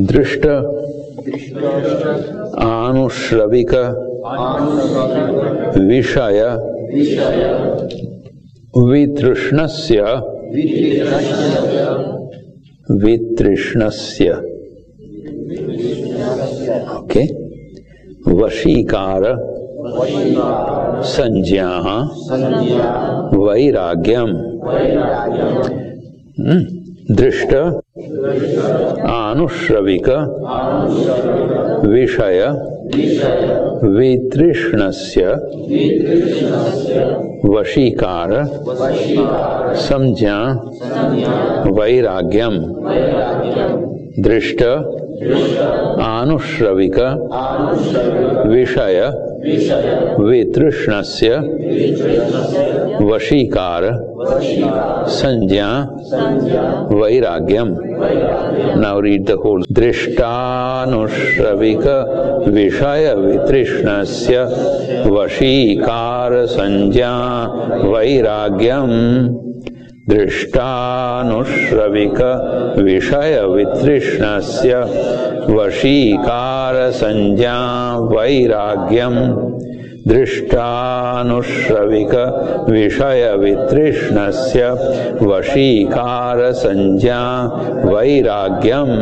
दृष्ट आनुश्रविक विषय वितृष्णस्य वितृष्णस्य। ओके। वशीकार संज्ञा वैराग्यम। दृष्ट आनुश्रविक विषय वितृष्णस्य वशीकार संज्ञा वैराग्यम। दृष्ट, आनुश्रविक, विषय, वितृष्णस्य, वशीकार, संज्ञा, वैराग्यम। नाउ रीड द होल दृष्टानुश्रविक, विषय, वितृष्णस्य, वशीकार, संज्ञा, वैराग्यम। दृष्टानुश्रविकविषयवितृष्णस्य वशीकारसञ्ज्ञा वैराग्यम् दृष्टानुश्रविकविषयवितृष्णस्य वशीकारसञ्ज्ञा वैराग्यम्